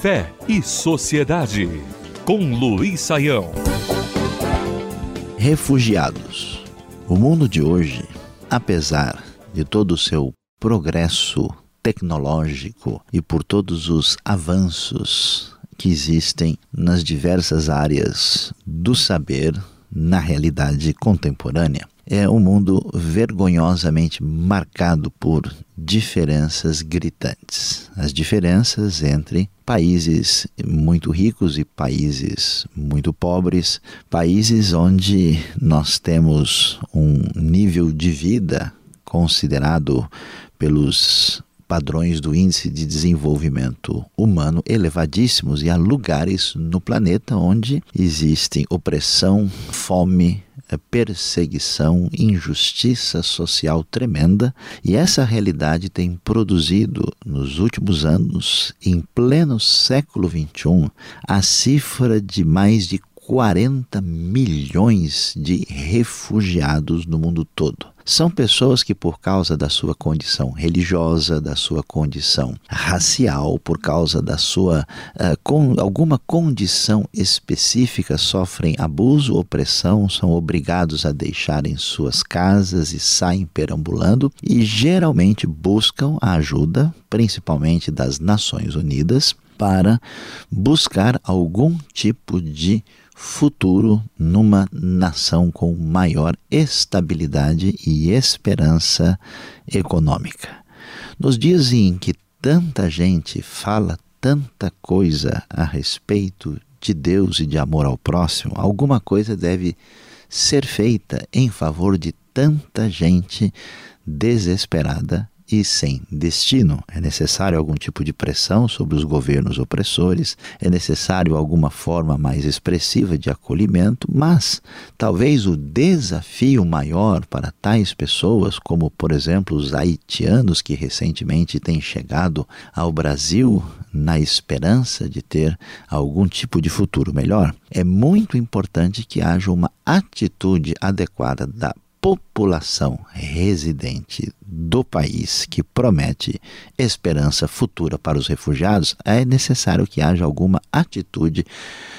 Fé e Sociedade, com Luiz Saião. Refugiados. O mundo de hoje, apesar de todo o seu progresso tecnológico e por todos os avanços que existem nas diversas áreas do saber na realidade contemporânea, é um mundo vergonhosamente marcado por diferenças gritantes. As diferenças entre países muito ricos e países muito pobres, países onde nós temos um nível de vida considerado pelos padrões do Índice de Desenvolvimento Humano elevadíssimos e há lugares no planeta onde existem opressão, fome, perseguição, injustiça social tremenda, e essa realidade tem produzido nos últimos anos, em pleno século XXI, a cifra de mais de 40 milhões de refugiados no mundo todo. São pessoas que, por causa da sua condição religiosa, da sua condição racial, por causa da sua uh, com, alguma condição específica, sofrem abuso, opressão, são obrigados a deixarem suas casas e saem perambulando e geralmente buscam a ajuda, principalmente das Nações Unidas, para buscar algum tipo de futuro numa nação com maior estabilidade e esperança econômica. Nos dias em que tanta gente fala tanta coisa a respeito de Deus e de amor ao próximo, alguma coisa deve ser feita em favor de tanta gente desesperada e sem destino. É necessário algum tipo de pressão sobre os governos opressores, é necessário alguma forma mais expressiva de acolhimento, mas talvez o desafio maior para tais pessoas, como por exemplo os haitianos que recentemente têm chegado ao Brasil na esperança de ter algum tipo de futuro melhor, é muito importante que haja uma atitude adequada da população residente do país que promete esperança futura para os refugiados, é necessário que haja alguma atitude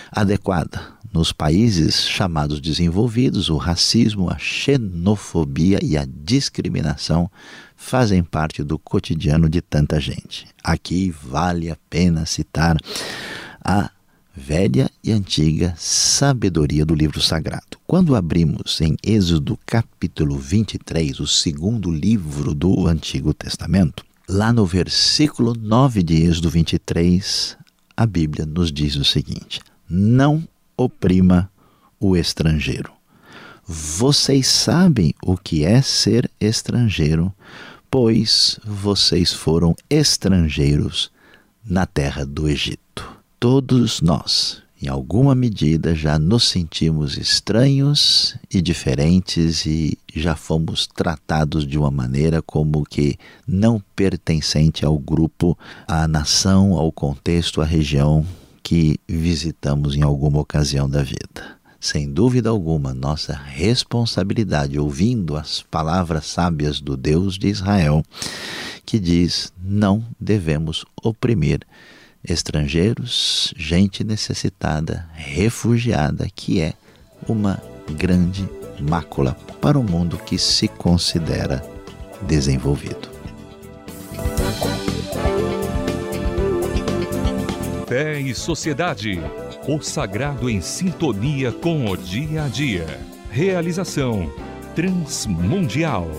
adequada. Nos países chamados desenvolvidos, o racismo, a xenofobia e a discriminação fazem parte do cotidiano de tanta gente. Aqui vale a pena citar a velha e antiga sabedoria do livro sagrado. Quando abrimos em Êxodo capítulo 23, o segundo livro do Antigo Testamento, lá no versículo 9 de Êxodo 23, a Bíblia nos diz o seguinte: Não oprima o estrangeiro. Vocês sabem o que é ser estrangeiro, pois vocês foram estrangeiros na terra do Egito. Todos nós, em alguma medida, já nos sentimos estranhos e diferentes e já fomos tratados de uma maneira como que não pertencente ao grupo, à nação, ao contexto, à região que visitamos em alguma ocasião da vida. Sem dúvida alguma, nossa responsabilidade, ouvindo as palavras sábias do Deus de Israel, que diz: não devemos oprimir estrangeiros, gente necessitada, refugiada, que é uma grande mácula para o um mundo que se considera desenvolvido. Fé e Sociedade. O sagrado em sintonia com o dia a dia. Realização Transmundial.